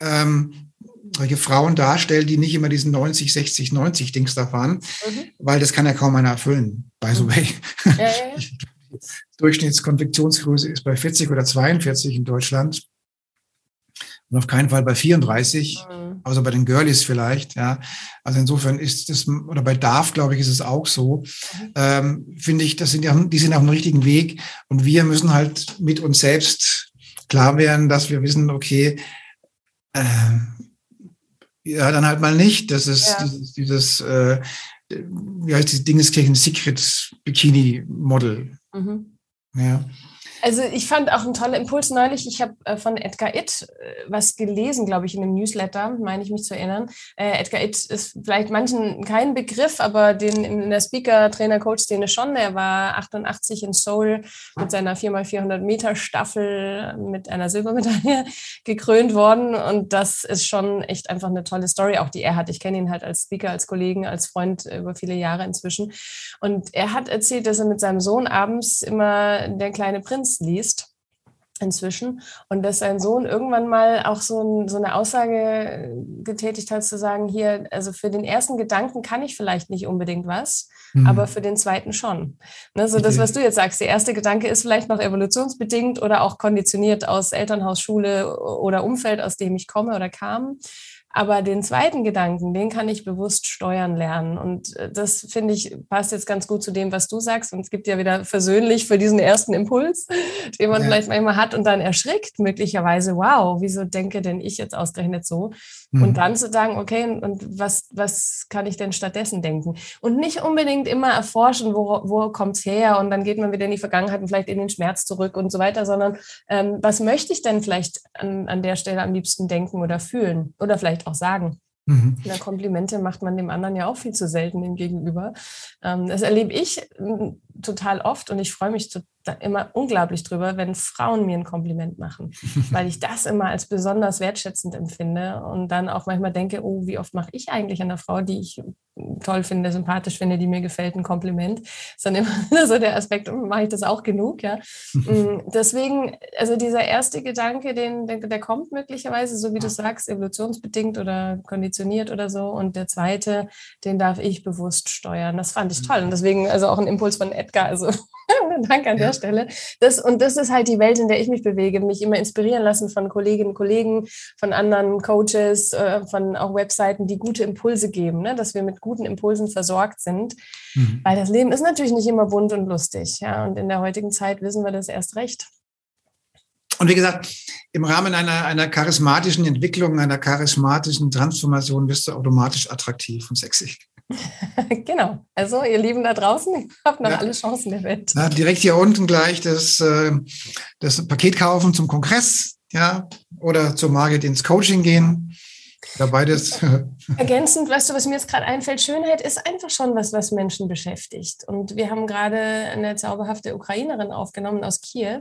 ähm, solche Frauen darstellt, die nicht immer diesen 90, 60, 90 Dings da fahren, mhm. weil das kann ja kaum einer erfüllen, by the mhm. way. Ja, ja, ja. Durchschnittskonfektionsgröße ist bei 40 oder 42 in Deutschland und auf keinen Fall bei 34, mhm. außer bei den Girlies vielleicht. Ja, also insofern ist das oder bei Darf glaube ich ist es auch so. Mhm. Ähm, Finde ich, das sind ja, die sind auf dem richtigen Weg und wir müssen halt mit uns selbst klar werden, dass wir wissen, okay, äh, ja dann halt mal nicht. Das ist ja. dieses, dieses äh, wie heißt dieses Dingeskirchen Secret Bikini Model. Mhm. Ja. Also ich fand auch einen tollen Impuls neulich. Ich habe äh, von Edgar Itt äh, was gelesen, glaube ich, in einem Newsletter, meine ich mich zu erinnern. Äh, Edgar Itt ist vielleicht manchen kein Begriff, aber den in der Speaker, Trainer, Coach-Szene schon. Er war 88 in Seoul mit seiner 4x400 Meter Staffel mit einer Silbermedaille gekrönt worden. Und das ist schon echt einfach eine tolle Story, auch die er hat. Ich kenne ihn halt als Speaker, als Kollegen, als Freund über viele Jahre inzwischen. Und er hat erzählt, dass er mit seinem Sohn abends immer der kleine Prinz Kunst liest inzwischen und dass sein Sohn irgendwann mal auch so, ein, so, eine Aussage getätigt hat, zu sagen, hier, also für den ersten Gedanken kann ich vielleicht nicht unbedingt was, mhm. aber für den zweiten schon. Ne, so das, was du jetzt sagst, der erste Gedanke ist vielleicht noch evolutionsbedingt oder auch konditioniert aus Elternhaus, Schule oder Umfeld, aus dem ich komme oder kam. Aber den zweiten Gedanken, den kann ich bewusst steuern lernen. Und äh, das finde ich passt jetzt ganz gut zu dem, was du sagst. Und es gibt ja wieder versöhnlich für diesen ersten Impuls, den man ja. vielleicht manchmal hat und dann erschrickt möglicherweise, wow, wieso denke denn ich jetzt ausgerechnet so? Mhm. Und dann zu sagen, okay, und was, was kann ich denn stattdessen denken? Und nicht unbedingt immer erforschen, wo, wo kommt es her? Und dann geht man wieder in die Vergangenheit und vielleicht in den Schmerz zurück und so weiter, sondern ähm, was möchte ich denn vielleicht an, an der Stelle am liebsten denken oder fühlen? Oder vielleicht auch sagen. Mhm. Na, Komplimente macht man dem anderen ja auch viel zu selten dem Gegenüber. Ähm, das erlebe ich total oft und ich freue mich immer unglaublich drüber, wenn Frauen mir ein Kompliment machen, weil ich das immer als besonders wertschätzend empfinde und dann auch manchmal denke, oh, wie oft mache ich eigentlich einer Frau, die ich toll finde, sympathisch finde, die mir gefällt, ein Kompliment. Ist dann immer so der Aspekt, oh, mache ich das auch genug, ja. Mm, deswegen, also dieser erste Gedanke, den, der, der kommt möglicherweise, so wie du sagst, evolutionsbedingt oder konditioniert oder so. Und der zweite, den darf ich bewusst steuern. Das fand ich toll. Und deswegen, also auch ein Impuls von Edgar, also Danke an der Stelle. Das, und das ist halt die Welt, in der ich mich bewege, mich immer inspirieren lassen von Kolleginnen und Kollegen, von anderen Coaches, äh, von auch Webseiten, die gute Impulse geben, ne? dass wir mit guten Impulsen versorgt sind. Mhm. Weil das Leben ist natürlich nicht immer bunt und lustig. Ja? Und in der heutigen Zeit wissen wir das erst recht. Und wie gesagt, im Rahmen einer, einer charismatischen Entwicklung, einer charismatischen Transformation wirst du automatisch attraktiv und sexy. genau. Also, ihr Lieben da draußen, ihr habt noch ja. alle Chancen der Welt. Ja, direkt hier unten gleich das, äh, das Paket kaufen zum Kongress, ja, oder zur Margit ins Coaching gehen. Ja, beides. Ergänzend, weißt du, was mir jetzt gerade einfällt, Schönheit ist einfach schon was, was Menschen beschäftigt. Und wir haben gerade eine zauberhafte Ukrainerin aufgenommen aus Kiew,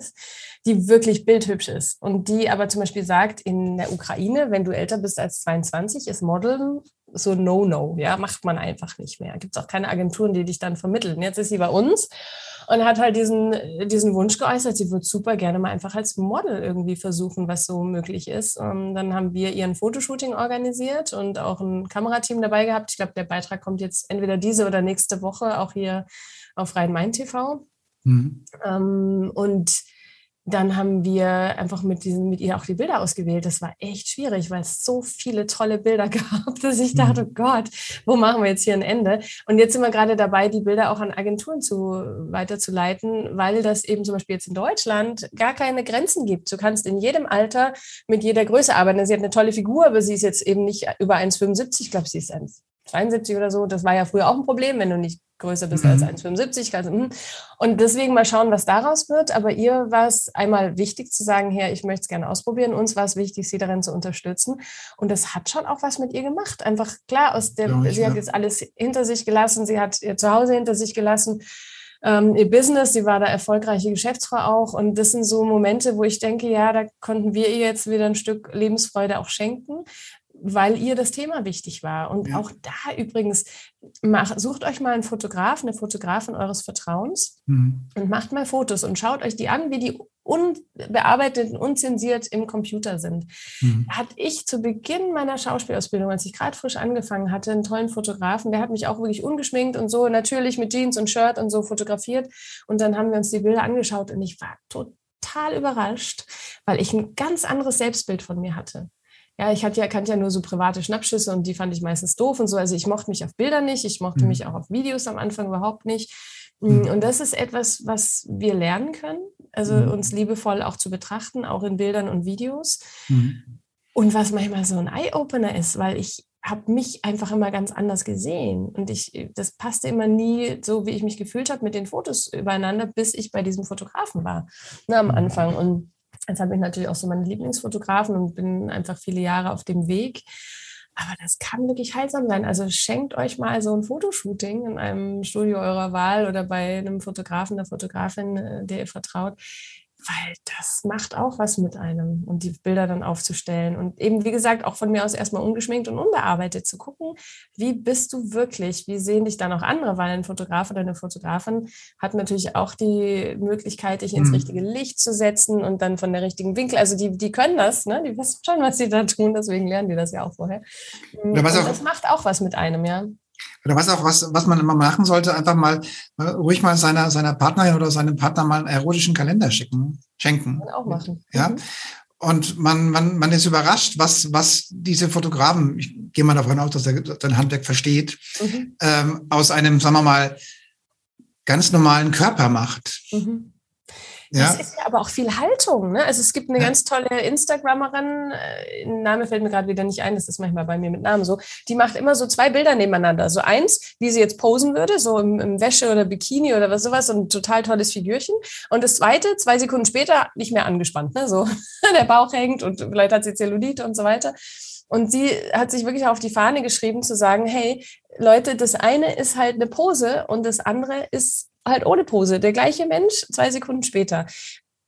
die wirklich bildhübsch ist. Und die aber zum Beispiel sagt, in der Ukraine, wenn du älter bist als 22, ist Modeln so No-No, ja, macht man einfach nicht mehr. Gibt es auch keine Agenturen, die dich dann vermitteln. Jetzt ist sie bei uns und hat halt diesen, diesen Wunsch geäußert, sie würde super gerne mal einfach als Model irgendwie versuchen, was so möglich ist. Und dann haben wir ihren Fotoshooting organisiert und auch ein Kamerateam dabei gehabt. Ich glaube, der Beitrag kommt jetzt entweder diese oder nächste Woche auch hier auf Rhein-Main TV. Mhm. Ähm, und dann haben wir einfach mit, diesen, mit ihr auch die Bilder ausgewählt. Das war echt schwierig, weil es so viele tolle Bilder gab, dass ich dachte, mhm. oh Gott, wo machen wir jetzt hier ein Ende? Und jetzt sind wir gerade dabei, die Bilder auch an Agenturen zu, weiterzuleiten, weil das eben zum Beispiel jetzt in Deutschland gar keine Grenzen gibt. Du kannst in jedem Alter mit jeder Größe arbeiten. Sie hat eine tolle Figur, aber sie ist jetzt eben nicht über 1,75. Ich glaube, sie ist 1,72 oder so. Das war ja früher auch ein Problem, wenn du nicht größer bist mhm. als 1,75. Also, und deswegen mal schauen, was daraus wird. Aber ihr war es einmal wichtig zu sagen, her, ich möchte es gerne ausprobieren. Uns war es wichtig, sie darin zu unterstützen. Und das hat schon auch was mit ihr gemacht. Einfach klar, aus der, ja, sie hat jetzt alles hinter sich gelassen, sie hat ihr Zuhause hinter sich gelassen. Ähm, ihr Business, sie war da erfolgreiche Geschäftsfrau auch. Und das sind so Momente, wo ich denke, ja, da konnten wir ihr jetzt wieder ein Stück Lebensfreude auch schenken, weil ihr das Thema wichtig war. Und ja. auch da übrigens, macht, sucht euch mal einen Fotograf, eine Fotografin eures Vertrauens mhm. und macht mal Fotos und schaut euch die an, wie die unbearbeitet, unzensiert im Computer sind. Mhm. Hatte ich zu Beginn meiner Schauspielausbildung, als ich gerade frisch angefangen hatte, einen tollen Fotografen, der hat mich auch wirklich ungeschminkt und so natürlich mit Jeans und Shirt und so fotografiert. Und dann haben wir uns die Bilder angeschaut und ich war total überrascht, weil ich ein ganz anderes Selbstbild von mir hatte ja, ich hatte ja, kannte ja nur so private Schnappschüsse und die fand ich meistens doof und so. Also ich mochte mich auf Bildern nicht, ich mochte mhm. mich auch auf Videos am Anfang überhaupt nicht. Mm, mhm. Und das ist etwas, was wir lernen können, also mhm. uns liebevoll auch zu betrachten, auch in Bildern und Videos. Mhm. Und was manchmal so ein Eye-Opener ist, weil ich habe mich einfach immer ganz anders gesehen und ich das passte immer nie so, wie ich mich gefühlt habe mit den Fotos übereinander, bis ich bei diesem Fotografen war ne, am mhm. Anfang und Jetzt habe ich natürlich auch so meine Lieblingsfotografen und bin einfach viele Jahre auf dem Weg. Aber das kann wirklich heilsam sein. Also schenkt euch mal so ein Fotoshooting in einem Studio eurer Wahl oder bei einem Fotografen, der Fotografin, äh, der ihr vertraut weil das macht auch was mit einem und die Bilder dann aufzustellen und eben, wie gesagt, auch von mir aus erstmal ungeschminkt und unbearbeitet zu gucken, wie bist du wirklich, wie sehen dich dann auch andere, weil ein Fotograf oder eine Fotografin hat natürlich auch die Möglichkeit, dich ins mhm. richtige Licht zu setzen und dann von der richtigen Winkel, also die, die können das, ne? die wissen schon, was sie da tun, deswegen lernen die das ja auch vorher. Ja, was auch, das macht auch was mit einem, ja. Oder was auch, was, was man immer machen sollte, einfach mal ruhig mal seiner, seiner Partnerin oder seinem Partner mal einen erotischen Kalender schicken, schenken. Kann auch machen. Ja. Mhm. Und man, man, man ist überrascht, was, was diese Fotografen, ich gehe mal davon aus, dass er sein Handwerk versteht, mhm. ähm, aus einem, sagen wir mal, ganz normalen Körper macht. Mhm. Ja. Das ist ja aber auch viel Haltung. Ne? Also es gibt eine ganz tolle Instagrammerin, äh, Name fällt mir gerade wieder nicht ein, das ist manchmal bei mir mit Namen so, die macht immer so zwei Bilder nebeneinander. So eins, wie sie jetzt posen würde, so im, im Wäsche oder Bikini oder was sowas, und ein total tolles Figürchen. Und das zweite, zwei Sekunden später, nicht mehr angespannt, ne? so der Bauch hängt und vielleicht hat sie Zellulite und so weiter. Und sie hat sich wirklich auf die Fahne geschrieben zu sagen, hey, Leute, das eine ist halt eine Pose und das andere ist halt ohne Pose, der gleiche Mensch, zwei Sekunden später.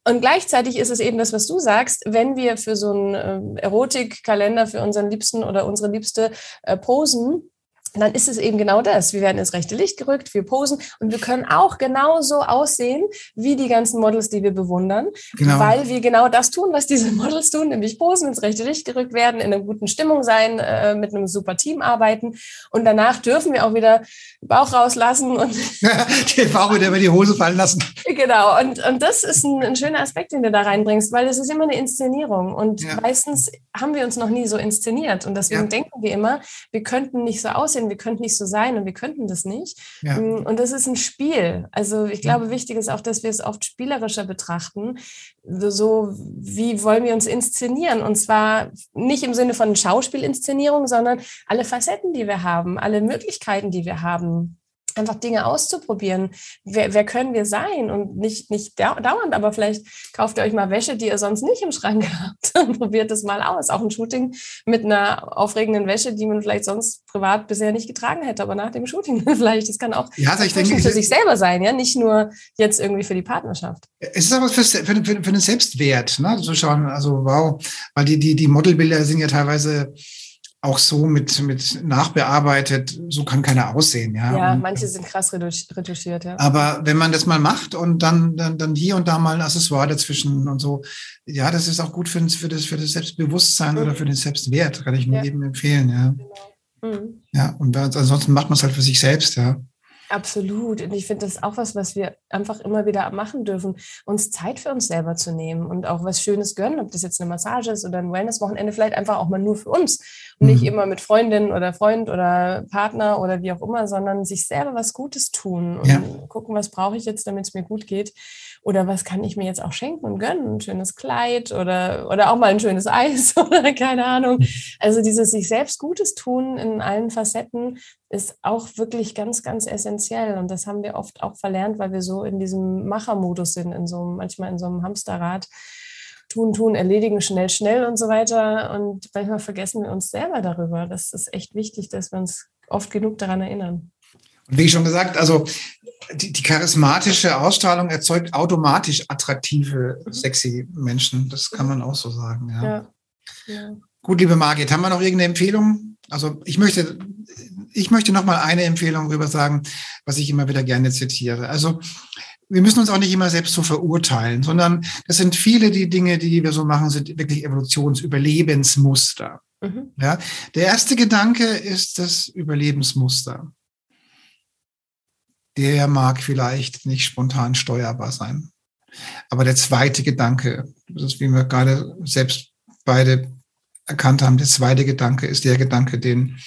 Und gleichzeitig ist es eben das, was du sagst, wenn wir für so einen äh, Erotikkalender für unseren Liebsten oder unsere Liebste äh, posen, dann ist es eben genau das. Wir werden ins rechte Licht gerückt, wir posen und wir können auch genauso aussehen wie die ganzen Models, die wir bewundern, genau. weil wir genau das tun, was diese Models tun, nämlich posen, ins rechte Licht gerückt werden, in einer guten Stimmung sein, äh, mit einem super Team arbeiten und danach dürfen wir auch wieder Bauch rauslassen und den Bauch wieder über die Hose fallen lassen. Genau und, und das ist ein, ein schöner Aspekt, den du da reinbringst, weil es ist immer eine Inszenierung und ja. meistens haben wir uns noch nie so inszeniert und deswegen ja. denken wir immer, wir könnten nicht so aussehen, aussehen, wir könnten nicht so sein und wir könnten das nicht. Ja. Mm, und das ist ein Spiel. Also ich glaube, wichtig ist auch, dass wir es oft spielerischer betrachten. So, wie wollen wir uns inszenieren? Und zwar nicht im Sinne von Schauspielinszenierung, sondern alle Facetten, die wir haben, alle Möglichkeiten, die wir haben einfach Dinge auszuprobieren. Wer, wer können wir sein? Und nicht, nicht dauernd, aber vielleicht kauft ihr euch mal Wäsche, die ihr sonst nicht im Schrank habt und probiert es mal aus. Auch ein Shooting mit einer aufregenden Wäsche, die man vielleicht sonst privat bisher nicht getragen hätte, aber nach dem Shooting vielleicht. Das kann auch ja, also denke, für sich selber sein, ja, nicht nur jetzt irgendwie für die Partnerschaft. Es ist aber für, für, für, für den Selbstwert, ne, zu schauen, also wow, weil die, die, die Modelbilder sind ja teilweise auch so mit, mit nachbearbeitet, so kann keiner aussehen. Ja, ja und, manche sind krass retuschiert, ja. Aber wenn man das mal macht und dann, dann, dann hier und da mal ein Accessoire dazwischen und so, ja, das ist auch gut für, für, das, für das Selbstbewusstsein mhm. oder für den Selbstwert, kann ich nur ja. jedem empfehlen, ja. Genau. Mhm. Ja, und ansonsten macht man es halt für sich selbst, ja. Absolut. Und ich finde das auch was, was wir einfach immer wieder machen dürfen, uns Zeit für uns selber zu nehmen und auch was Schönes gönnen, ob das jetzt eine Massage ist oder ein Wellness-Wochenende, vielleicht einfach auch mal nur für uns. Nicht mhm. immer mit Freundin oder Freund oder Partner oder wie auch immer, sondern sich selber was Gutes tun und ja. gucken, was brauche ich jetzt, damit es mir gut geht. Oder was kann ich mir jetzt auch schenken und gönnen? Ein schönes Kleid oder, oder auch mal ein schönes Eis oder keine Ahnung. Also dieses sich selbst Gutes tun in allen Facetten ist auch wirklich ganz, ganz essentiell essentiell. Und das haben wir oft auch verlernt, weil wir so in diesem Machermodus sind, in so manchmal in so einem Hamsterrad. Tun, tun, erledigen, schnell, schnell und so weiter. Und manchmal vergessen wir uns selber darüber. Das ist echt wichtig, dass wir uns oft genug daran erinnern. Und wie schon gesagt, also die, die charismatische Ausstrahlung erzeugt automatisch attraktive, mhm. sexy Menschen. Das kann man auch so sagen. Ja. ja. ja. Gut, liebe Margit, haben wir noch irgendeine Empfehlung? Also ich möchte, ich möchte noch mal eine Empfehlung rüber sagen, was ich immer wieder gerne zitiere. Also wir müssen uns auch nicht immer selbst so verurteilen, sondern das sind viele die Dinge, die wir so machen, sind wirklich Evolutionsüberlebensmuster. Mhm. Ja, der erste Gedanke ist das Überlebensmuster der mag vielleicht nicht spontan steuerbar sein. Aber der zweite Gedanke, das ist, wie wir gerade selbst beide erkannt haben, der zweite Gedanke ist der Gedanke, den,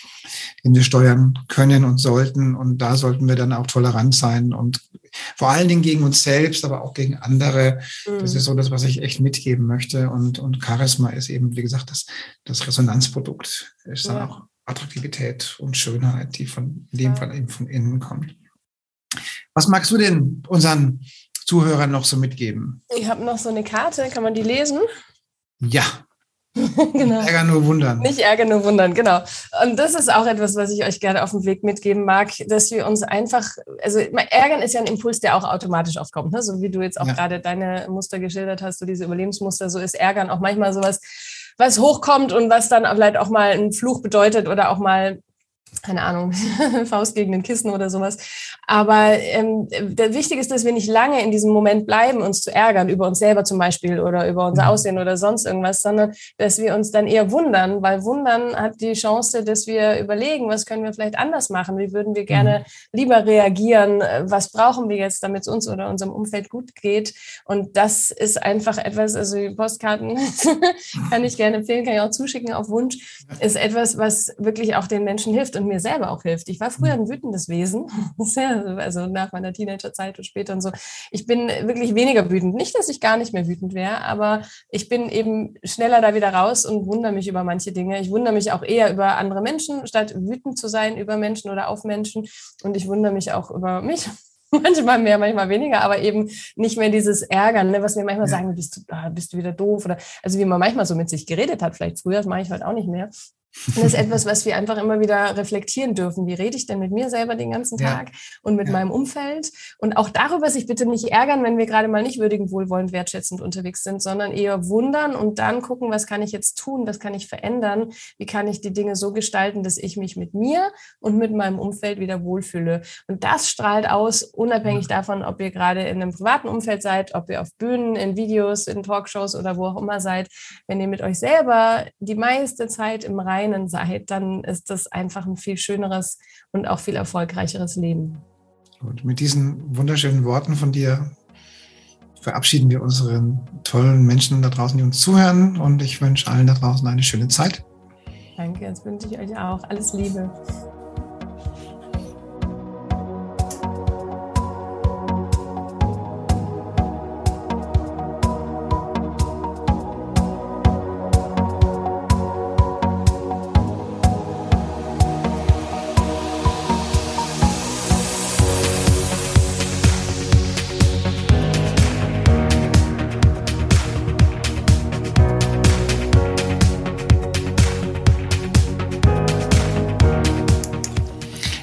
den wir steuern können und sollten. Und da sollten wir dann auch tolerant sein und vor allen Dingen gegen uns selbst, aber auch gegen andere. Mhm. Das ist so das, was ich echt mitgeben möchte. Und, und Charisma ist eben, wie gesagt, das, das Resonanzprodukt. Ist dann ja. auch Attraktivität und Schönheit, die von, in dem ja. Fall eben von innen kommt. Was magst du denn unseren Zuhörern noch so mitgeben? Ich habe noch so eine Karte, kann man die lesen? Ja. genau. Nicht ärgern nur wundern. Nicht ärgern nur wundern, genau. Und das ist auch etwas, was ich euch gerne auf dem Weg mitgeben mag, dass wir uns einfach, also ärgern ist ja ein Impuls, der auch automatisch aufkommt, ne? so wie du jetzt auch ja. gerade deine Muster geschildert hast, so diese Überlebensmuster, so ist Ärgern auch manchmal sowas, was hochkommt und was dann vielleicht auch mal ein Fluch bedeutet oder auch mal keine Ahnung, Faust gegen den Kissen oder sowas. Aber ähm, der Wichtige ist, dass wir nicht lange in diesem Moment bleiben, uns zu ärgern über uns selber zum Beispiel oder über unser mhm. Aussehen oder sonst irgendwas, sondern dass wir uns dann eher wundern, weil Wundern hat die Chance, dass wir überlegen, was können wir vielleicht anders machen, wie würden wir gerne mhm. lieber reagieren, was brauchen wir jetzt, damit es uns oder unserem Umfeld gut geht. Und das ist einfach etwas, also die Postkarten kann ich gerne empfehlen, kann ich auch zuschicken auf Wunsch, ist etwas, was wirklich auch den Menschen hilft und mir selber auch hilft. Ich war früher ein wütendes Wesen, also nach meiner Teenagerzeit und später und so. Ich bin wirklich weniger wütend. Nicht, dass ich gar nicht mehr wütend wäre, aber ich bin eben schneller da wieder raus und wundere mich über manche Dinge. Ich wundere mich auch eher über andere Menschen, statt wütend zu sein über Menschen oder auf Menschen. Und ich wundere mich auch über mich manchmal mehr, manchmal weniger, aber eben nicht mehr dieses Ärgern, ne, was wir manchmal ja. sagen, bist du, ah, bist du wieder doof oder also wie man manchmal so mit sich geredet hat, vielleicht früher, das mache ich heute auch nicht mehr. Und das ist etwas, was wir einfach immer wieder reflektieren dürfen. Wie rede ich denn mit mir selber den ganzen Tag ja. und mit ja. meinem Umfeld? Und auch darüber sich bitte nicht ärgern, wenn wir gerade mal nicht würdigend, wohlwollend, wertschätzend unterwegs sind, sondern eher wundern und dann gucken, was kann ich jetzt tun? Was kann ich verändern? Wie kann ich die Dinge so gestalten, dass ich mich mit mir und mit meinem Umfeld wieder wohlfühle? Und das strahlt aus, unabhängig ja. davon, ob ihr gerade in einem privaten Umfeld seid, ob ihr auf Bühnen, in Videos, in Talkshows oder wo auch immer seid. Wenn ihr mit euch selber die meiste Zeit im Reinen Reinen seid, dann ist das einfach ein viel schöneres und auch viel erfolgreicheres Leben. Und mit diesen wunderschönen Worten von dir verabschieden wir unseren tollen Menschen da draußen, die uns zuhören. Und ich wünsche allen da draußen eine schöne Zeit. Danke, das wünsche ich euch auch. Alles Liebe.